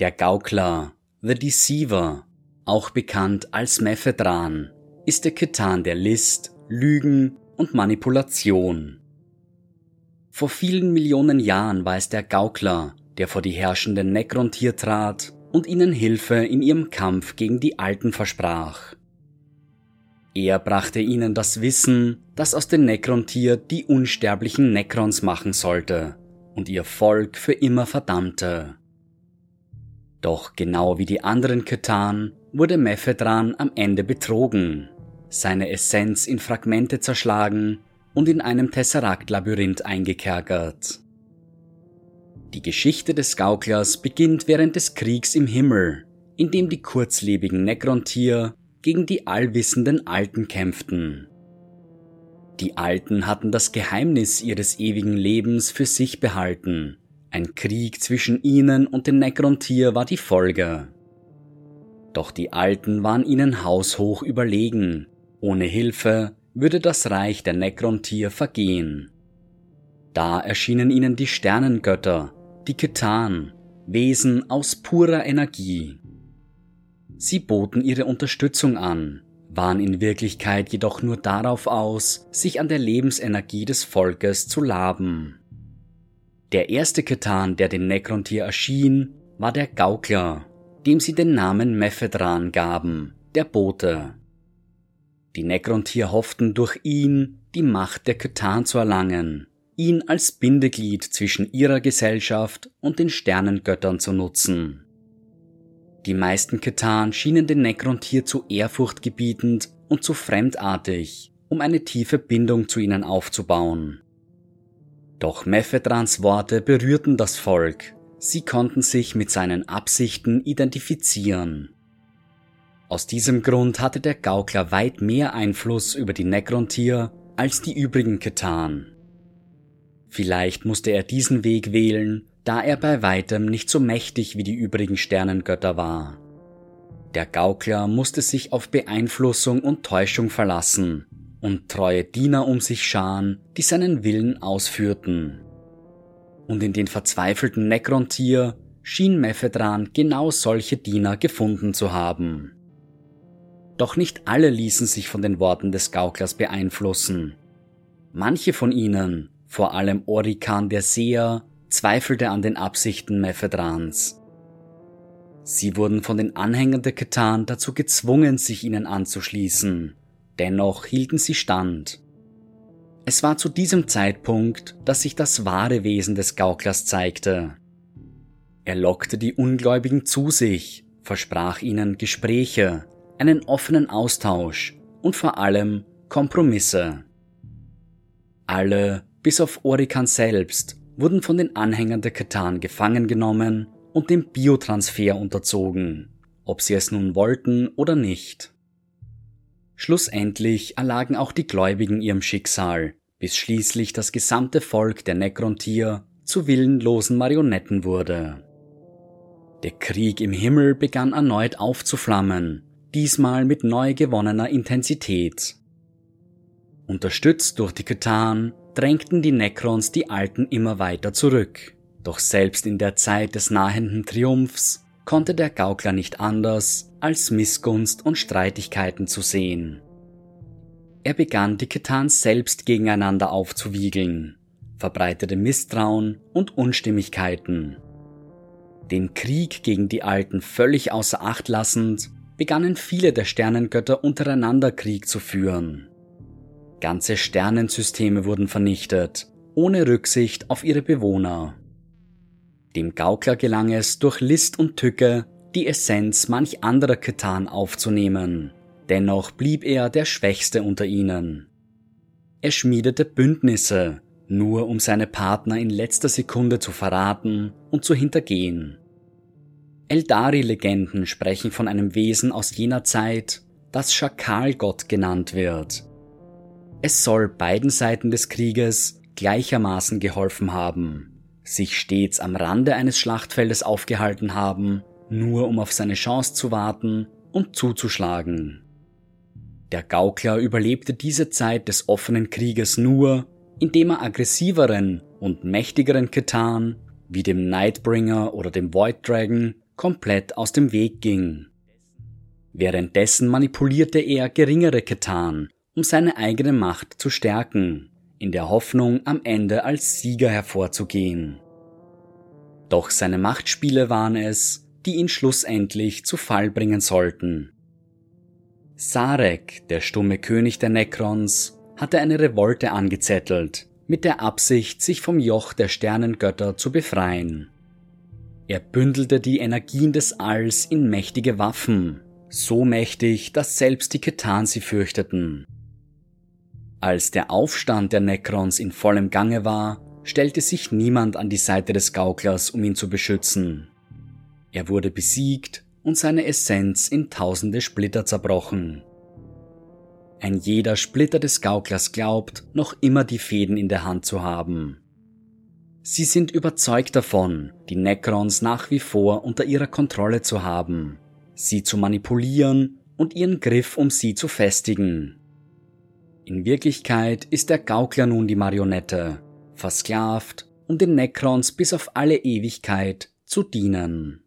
Der Gaukler, The Deceiver, auch bekannt als Mephedran, ist der Ketan der List, Lügen und Manipulation. Vor vielen Millionen Jahren war es der Gaukler, der vor die herrschenden Necrontier trat und ihnen Hilfe in ihrem Kampf gegen die Alten versprach. Er brachte ihnen das Wissen, das aus den Necrontier die unsterblichen Necrons machen sollte und ihr Volk für immer verdammte. Doch genau wie die anderen Ketan wurde Mephedran am Ende betrogen, seine Essenz in Fragmente zerschlagen und in einem Tesseract-Labyrinth eingekerkert. Die Geschichte des Gauklers beginnt während des Kriegs im Himmel, in dem die kurzlebigen Necrontier gegen die allwissenden Alten kämpften. Die Alten hatten das Geheimnis ihres ewigen Lebens für sich behalten ein Krieg zwischen ihnen und dem Necrontier war die Folge. Doch die Alten waren ihnen haushoch überlegen. Ohne Hilfe würde das Reich der Necrontier vergehen. Da erschienen ihnen die Sternengötter, die Ketan, Wesen aus purer Energie. Sie boten ihre Unterstützung an, waren in Wirklichkeit jedoch nur darauf aus, sich an der Lebensenergie des Volkes zu laben. Der erste Ketan, der den Necrontier erschien, war der Gaukler, dem sie den Namen Mephedran gaben, der Bote. Die Necrontier hofften durch ihn die Macht der Ketan zu erlangen, ihn als Bindeglied zwischen ihrer Gesellschaft und den Sternengöttern zu nutzen. Die meisten Ketan schienen den Necrontier zu ehrfurchtgebietend und zu fremdartig, um eine tiefe Bindung zu ihnen aufzubauen. Doch Mephedrans Worte berührten das Volk. Sie konnten sich mit seinen Absichten identifizieren. Aus diesem Grund hatte der Gaukler weit mehr Einfluss über die Necrontier als die übrigen getan. Vielleicht musste er diesen Weg wählen, da er bei weitem nicht so mächtig wie die übrigen Sternengötter war. Der Gaukler musste sich auf Beeinflussung und Täuschung verlassen und treue Diener um sich scharen, die seinen Willen ausführten. Und in den verzweifelten Necrontier schien Mephedran genau solche Diener gefunden zu haben. Doch nicht alle ließen sich von den Worten des Gauklers beeinflussen. Manche von ihnen, vor allem Orikan der Seher, zweifelte an den Absichten Mephedrans. Sie wurden von den Anhängern der Ketan dazu gezwungen, sich ihnen anzuschließen Dennoch hielten sie stand. Es war zu diesem Zeitpunkt, dass sich das wahre Wesen des Gauklers zeigte. Er lockte die Ungläubigen zu sich, versprach ihnen Gespräche, einen offenen Austausch und vor allem Kompromisse. Alle, bis auf Orikan selbst, wurden von den Anhängern der Katan gefangen genommen und dem Biotransfer unterzogen, ob sie es nun wollten oder nicht. Schlussendlich erlagen auch die Gläubigen ihrem Schicksal, bis schließlich das gesamte Volk der Necrontier zu willenlosen Marionetten wurde. Der Krieg im Himmel begann erneut aufzuflammen, diesmal mit neu gewonnener Intensität. Unterstützt durch die Ketan drängten die Necrons die Alten immer weiter zurück. Doch selbst in der Zeit des nahenden Triumphs konnte der Gaukler nicht anders, als Missgunst und Streitigkeiten zu sehen. Er begann die Ketans selbst gegeneinander aufzuwiegeln, verbreitete Misstrauen und Unstimmigkeiten. Den Krieg gegen die Alten völlig außer Acht lassend, begannen viele der Sternengötter untereinander Krieg zu führen. Ganze Sternensysteme wurden vernichtet, ohne Rücksicht auf ihre Bewohner. Dem Gaukler gelang es durch List und Tücke, die Essenz manch anderer Ketan aufzunehmen. Dennoch blieb er der Schwächste unter ihnen. Er schmiedete Bündnisse, nur um seine Partner in letzter Sekunde zu verraten und zu hintergehen. Eldari-Legenden sprechen von einem Wesen aus jener Zeit, das Schakalgott genannt wird. Es soll beiden Seiten des Krieges gleichermaßen geholfen haben, sich stets am Rande eines Schlachtfeldes aufgehalten haben nur um auf seine Chance zu warten und zuzuschlagen. Der Gaukler überlebte diese Zeit des offenen Krieges nur, indem er aggressiveren und mächtigeren Ketan, wie dem Nightbringer oder dem Void Dragon, komplett aus dem Weg ging. Währenddessen manipulierte er geringere Ketan, um seine eigene Macht zu stärken, in der Hoffnung, am Ende als Sieger hervorzugehen. Doch seine Machtspiele waren es, die ihn schlussendlich zu Fall bringen sollten. Sarek, der stumme König der Necrons, hatte eine Revolte angezettelt, mit der Absicht, sich vom Joch der Sternengötter zu befreien. Er bündelte die Energien des Alls in mächtige Waffen, so mächtig, dass selbst die Ketan sie fürchteten. Als der Aufstand der Necrons in vollem Gange war, stellte sich niemand an die Seite des Gauklers, um ihn zu beschützen. Er wurde besiegt und seine Essenz in tausende Splitter zerbrochen. Ein jeder Splitter des Gauklers glaubt, noch immer die Fäden in der Hand zu haben. Sie sind überzeugt davon, die Necrons nach wie vor unter ihrer Kontrolle zu haben, sie zu manipulieren und ihren Griff um sie zu festigen. In Wirklichkeit ist der Gaukler nun die Marionette, versklavt, um den Necrons bis auf alle Ewigkeit zu dienen.